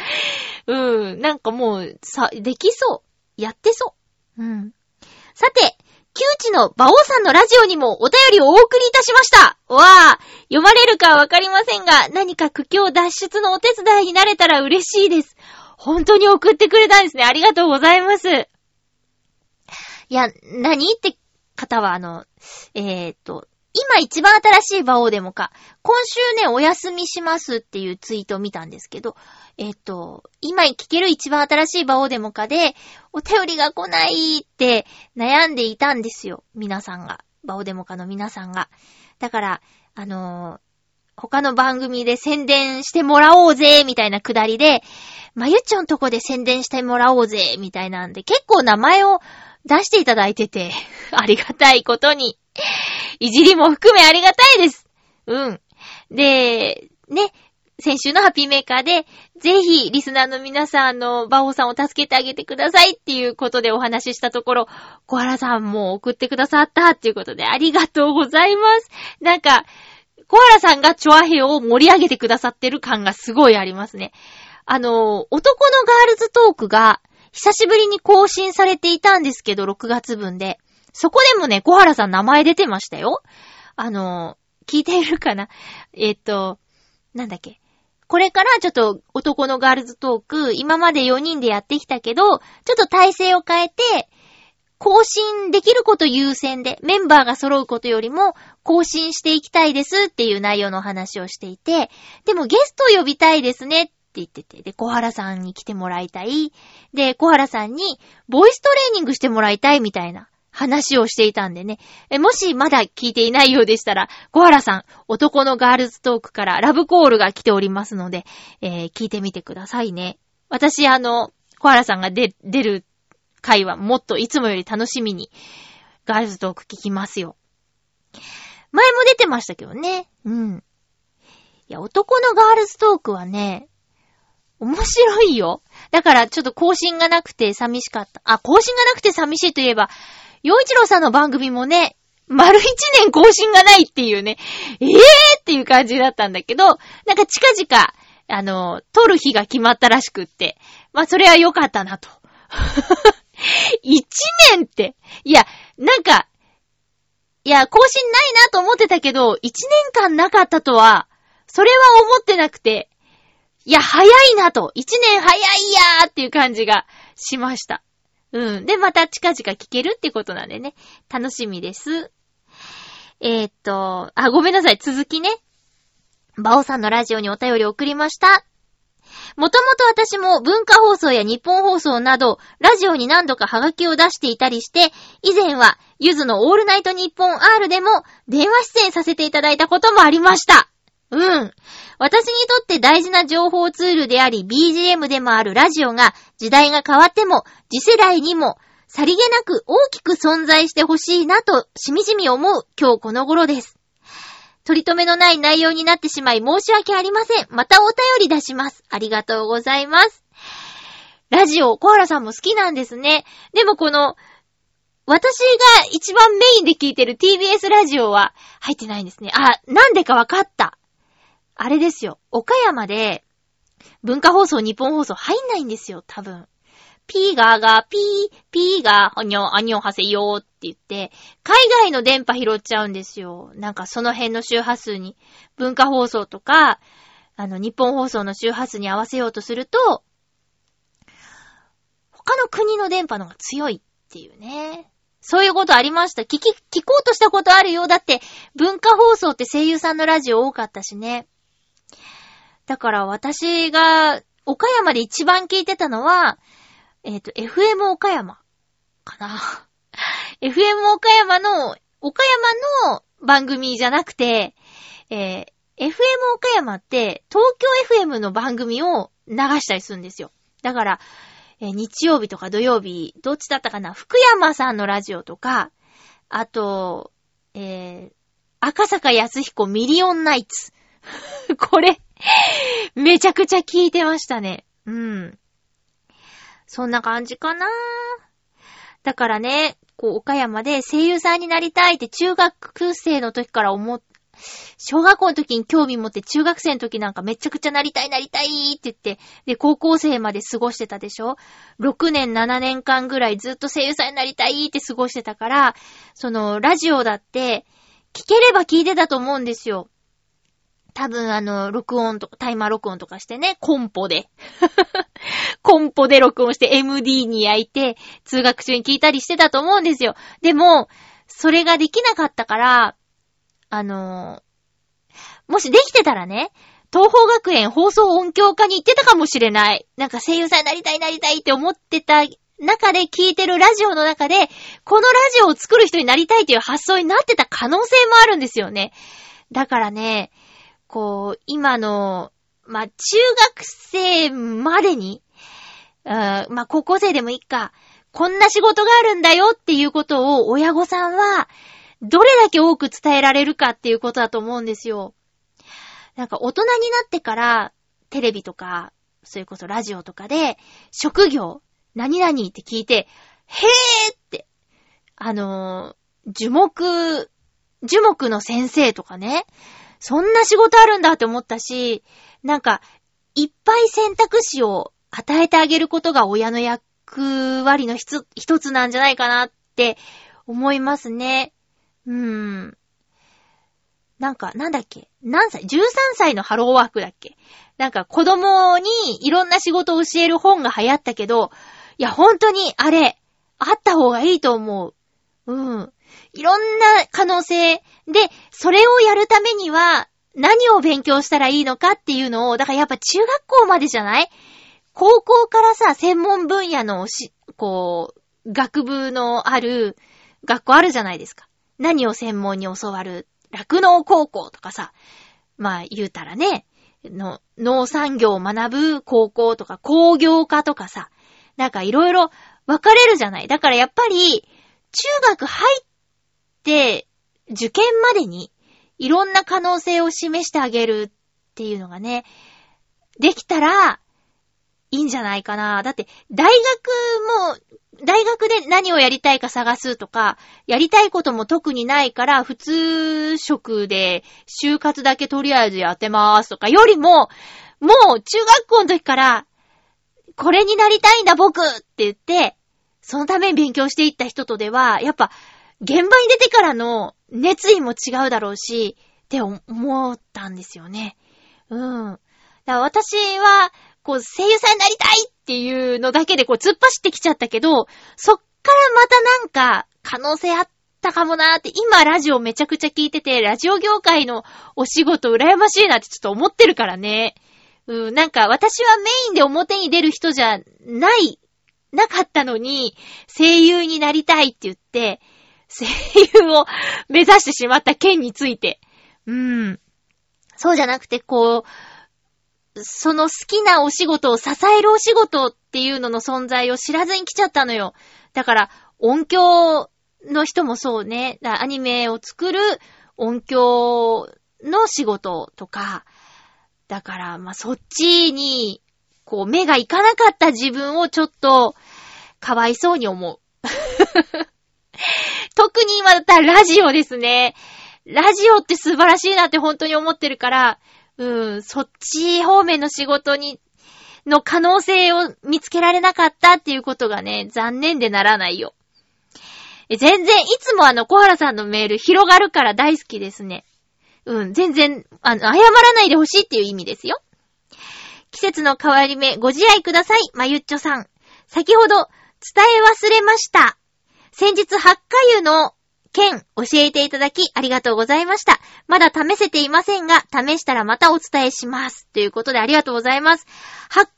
うん。なんかもう、さ、できそう。やってそう。うん。さて、窮地の馬王さんのラジオにもお便りをお送りいたしました。わあ、読まれるかわかりませんが、何か苦境脱出のお手伝いになれたら嬉しいです。本当に送ってくれたんですね。ありがとうございます。いや、何って方は、あの、えー、っと、今一番新しい馬王でもか、今週ね、お休みしますっていうツイートを見たんですけど、えっと、今聞ける一番新しい馬王でもかで、お便りが来ないって悩んでいたんですよ。皆さんが。馬王デモカの皆さんが。だから、あの、他の番組で宣伝してもらおうぜ、みたいなくだりで、まゆっちょんとこで宣伝してもらおうぜ、みたいなんで、結構名前を出していただいてて、ありがたいことに。いじりも含めありがたいです。うん。で、ね、先週のハッピーメーカーで、ぜひ、リスナーの皆さん、の、バオさんを助けてあげてくださいっていうことでお話ししたところ、小原さんも送ってくださったっていうことで、ありがとうございます。なんか、小原さんがチョアヘを盛り上げてくださってる感がすごいありますね。あの、男のガールズトークが、久しぶりに更新されていたんですけど、6月分で。そこでもね、小原さん名前出てましたよ。あの、聞いているかな？えっと、なんだっけ？これからちょっと男のガールズトーク、今まで4人でやってきたけど、ちょっと体制を変えて、更新できること優先で、メンバーが揃うことよりも、更新していきたいですっていう内容の話をしていて、でもゲスト呼びたいですねって言ってて、で、小原さんに来てもらいたい。で、小原さんに、ボイストレーニングしてもらいたいみたいな話をしていたんでね。え、もしまだ聞いていないようでしたら、小原さん、男のガールズトークからラブコールが来ておりますので、えー、聞いてみてくださいね。私、あの、小原さんが出、出る回はもっといつもより楽しみに、ガールズトーク聞きますよ。前も出てましたけどね。うん。いや、男のガールズトークはね、面白いよ。だからちょっと更新がなくて寂しかった。あ、更新がなくて寂しいといえば、洋一郎さんの番組もね、丸一年更新がないっていうね、ええーっていう感じだったんだけど、なんか近々、あの、撮る日が決まったらしくって、まあそれは良かったなと。一年って、いや、なんか、いや、更新ないなと思ってたけど、一年間なかったとは、それは思ってなくて、いや、早いなと、一年早いやーっていう感じがしました。うん。で、また近々聞けるってことなんでね。楽しみです。えー、っと、あ、ごめんなさい。続きね。バオさんのラジオにお便り送りました。もともと私も文化放送や日本放送など、ラジオに何度かハガキを出していたりして、以前は、ゆずのオールナイトニッポン R でも電話出演させていただいたこともありました。うん。私にとって大事な情報ツールであり BGM でもあるラジオが時代が変わっても次世代にもさりげなく大きく存在してほしいなとしみじみ思う今日この頃です。取り留めのない内容になってしまい申し訳ありません。またお便り出します。ありがとうございます。ラジオ、コアラさんも好きなんですね。でもこの、私が一番メインで聞いてる TBS ラジオは入ってないんですね。あ、なんでかわかった。あれですよ。岡山で、文化放送、日本放送入んないんですよ、多分。ピーガーが、ピー、ピーガー、アニョ、アニョはせよーって言って、海外の電波拾っちゃうんですよ。なんかその辺の周波数に、文化放送とか、あの、日本放送の周波数に合わせようとすると、他の国の電波の方が強いっていうね。そういうことありました。聞き、聞こうとしたことあるよ。だって、文化放送って声優さんのラジオ多かったしね。だから私が岡山で一番聞いてたのは、えっ、ー、と、FM 岡山かな。FM 岡山の、岡山の番組じゃなくて、えー、FM 岡山って東京 FM の番組を流したりするんですよ。だから、えー、日曜日とか土曜日、どっちだったかな？福山さんのラジオとか、あと、えー、赤坂康彦ミリオンナイツ。これ、めちゃくちゃ聞いてましたね。うん。そんな感じかなだからね、こう、岡山で声優さんになりたいって中学生の時から思っ、小学校の時に興味持って中学生の時なんかめちゃくちゃなりたいなりたいって言って、で、高校生まで過ごしてたでしょ ?6 年7年間ぐらいずっと声優さんになりたいって過ごしてたから、その、ラジオだって、聞ければ聞いてたと思うんですよ。多分あの、録音とか、タイマー録音とかしてね、コンポで。コンポで録音して MD に焼いて、通学中に聞いたりしてたと思うんですよ。でも、それができなかったから、あの、もしできてたらね、東方学園放送音響科に行ってたかもしれない。なんか声優さんになりたいなりたいって思ってた中で聞いてるラジオの中で、このラジオを作る人になりたいという発想になってた可能性もあるんですよね。だからね、こう、今の、まあ、中学生までに、まあ、高校生でもいいか、こんな仕事があるんだよっていうことを親御さんは、どれだけ多く伝えられるかっていうことだと思うんですよ。なんか大人になってから、テレビとか、それこそラジオとかで、職業、何々って聞いて、へーって、あのー、樹木、樹木の先生とかね、そんな仕事あるんだって思ったし、なんか、いっぱい選択肢を与えてあげることが親の役割の一つなんじゃないかなって思いますね。うーん。なんか、なんだっけ？何歳 ?13 歳のハローワークだっけ？なんか子供にいろんな仕事を教える本が流行ったけど、いや、本当にあれ、あった方がいいと思う。うん。いろんな可能性で、それをやるためには、何を勉強したらいいのかっていうのを、だからやっぱ中学校までじゃない？高校からさ、専門分野のし、こう、学部のある、学校あるじゃないですか。何を専門に教わる？酪農高校とかさ、まあ言うたらね、の、農産業を学ぶ高校とか工業科とかさ、なんかいろいろ分かれるじゃない？だからやっぱり、中学入っ、受験までにいろんな可能性を示してあげるっていうのがね、できたら、いいんじゃないかな。だって、大学も、大学で何をやりたいか探すとか、やりたいことも特にないから、普通職で就活だけとりあえずやってますとか、よりも、もう中学校の時から、これになりたいんだ僕って言って、そのために勉強していった人とでは、やっぱ、現場に出てからの熱意も違うだろうし、って思ったんですよね。うん。だから私は、こう、声優さんになりたいっていうのだけでこう、突っ走ってきちゃったけど、そっからまたなんか、可能性あったかもなーって、今ラジオめちゃくちゃ聞いてて、ラジオ業界のお仕事羨ましいなってちょっと思ってるからね。うん、なんか私はメインで表に出る人じゃない、なかったのに、声優になりたいって言って、声優を目指してしまった件について。うん。そうじゃなくて、こう、その好きなお仕事を支えるお仕事っていうのの存在を知らずに来ちゃったのよ。だから、音響の人もそうね、アニメを作る音響の仕事とか、だから、まあ、そっちに、こう、目がいかなかった自分をちょっと、かわいそうに思う。特に今だったらラジオですね。ラジオって素晴らしいなって本当に思ってるから、うん、そっち方面の仕事に、の可能性を見つけられなかったっていうことがね、残念でならないよ。全然、いつもあの、小原さんのメール広がるから大好きですね。うん、全然、あの、謝らないでほしいっていう意味ですよ。季節の変わり目、ご自愛ください、まゆっちょさん。先ほど、伝え忘れました。先日、ハッカユの件教えていただきありがとうございました。まだ試せていませんが、試したらまたお伝えします。ということでありがとうございます。ハッカ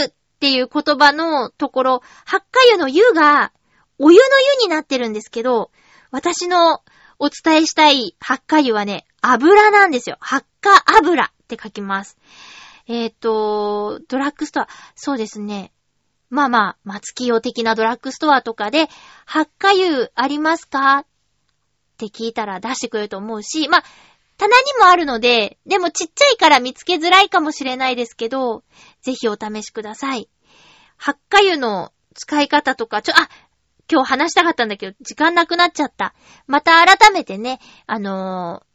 ユっていう言葉のところ、ハッカユの湯が、お湯の湯になってるんですけど、私のお伝えしたいハッカ油はね、油なんですよ。ハッカ油って書きます。えっ、ー、と、ドラッグストア、そうですね。まあまあ、松木用的なドラッグストアとかで、ハッカ油ありますかって聞いたら出してくれると思うし、まあ、棚にもあるので、でもちっちゃいから見つけづらいかもしれないですけど、ぜひお試しください。ハッカ油の使い方とか、ちょ、あ、今日話したかったんだけど、時間なくなっちゃった。また改めてね、あのー、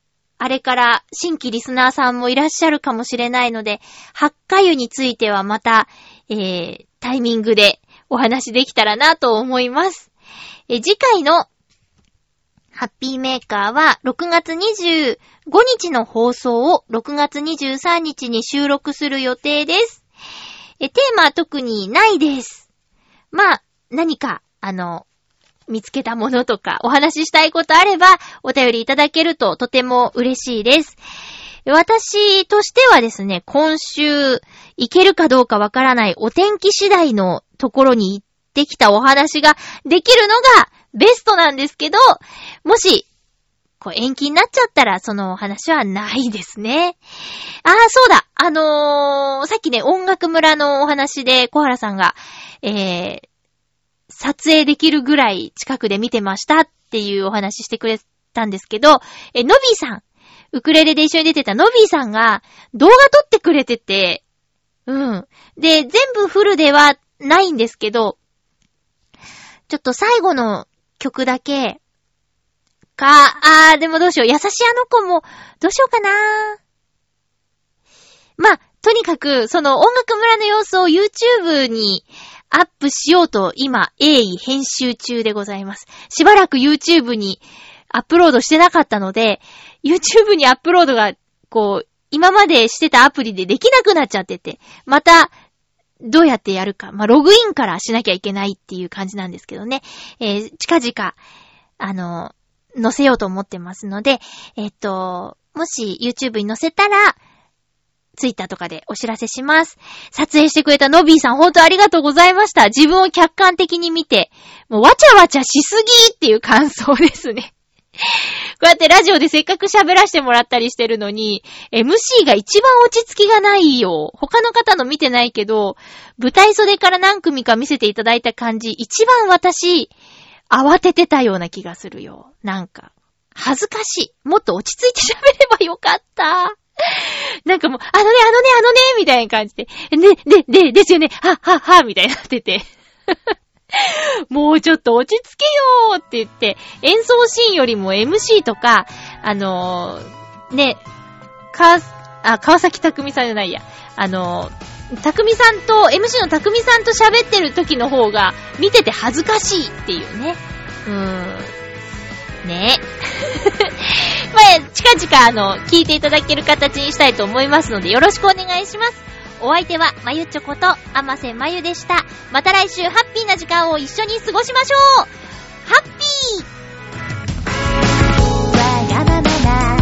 あれから新規リスナーさんもいらっしゃるかもしれないので、ハッカ油についてはまた、えー、タイミングでお話できたらなと思います。え次回のハッピーメーカーは6月25日の放送を6月23日に収録する予定です。え、テーマは特にないです。まあ、何か、あの、見つけたものとか、お話ししたいことあれば、お便りいただけるととても嬉しいです。私としてはですね、今週、行けるかどうかわからないお天気次第のところに行ってきたお話ができるのがベストなんですけど、もし、こう延期になっちゃったらそのお話はないですね。ああ、そうだ。あのー、さっきね、音楽村のお話で小原さんが、えー、撮影できるぐらい近くで見てましたっていうお話してくれたんですけど、え、のびーさん、ウクレレで一緒に出てたのびーさんが動画撮ってくれてて、うん。で、全部フルではないんですけど、ちょっと最後の曲だけ、か、あー、でもどうしよう。優しいあの子も、どうしようかなまあ、とにかく、その音楽村の様子を YouTube にアップしようと今、鋭意編集中でございます。しばらく YouTube にアップロードしてなかったので、YouTube にアップロードが、こう、今までしてたアプリでできなくなっちゃってて、また、どうやってやるか。まあ、ログインからしなきゃいけないっていう感じなんですけどね。えー、近々、あの、載せようと思ってますので、えっと、もし YouTube に載せたら、ツイッターとかでお知らせします。撮影してくれたノビーさん、本当ありがとうございました。自分を客観的に見て、もうわちゃわちゃしすぎっていう感想ですね。こうやってラジオでせっかく喋らせてもらったりしてるのに、MC が一番落ち着きがないよ。他の方の見てないけど、舞台袖から何組か見せていただいた感じ、一番私、慌ててたような気がするよ。なんか、恥ずかしい。もっと落ち着いて喋ればよかった。なんかもう、あのね、あのね、あのね、みたいな感じで、ね、で、で、ですよね、は、は、は、みたいになってて。もうちょっと落ち着けよーって言って、演奏シーンよりも MC とか、あのー、ね、か、あ、川崎匠さんじゃないや。あのー、匠さんと、MC の匠さんと喋ってる時の方が、見てて恥ずかしいっていうね。うーん。ね まあ、近々あの、聞いていただける形にしたいと思いますので、よろしくお願いします。お相手は、まゆちょこと、あませまゆでした。また来週、ハッピーな時間を一緒に過ごしましょうハッピー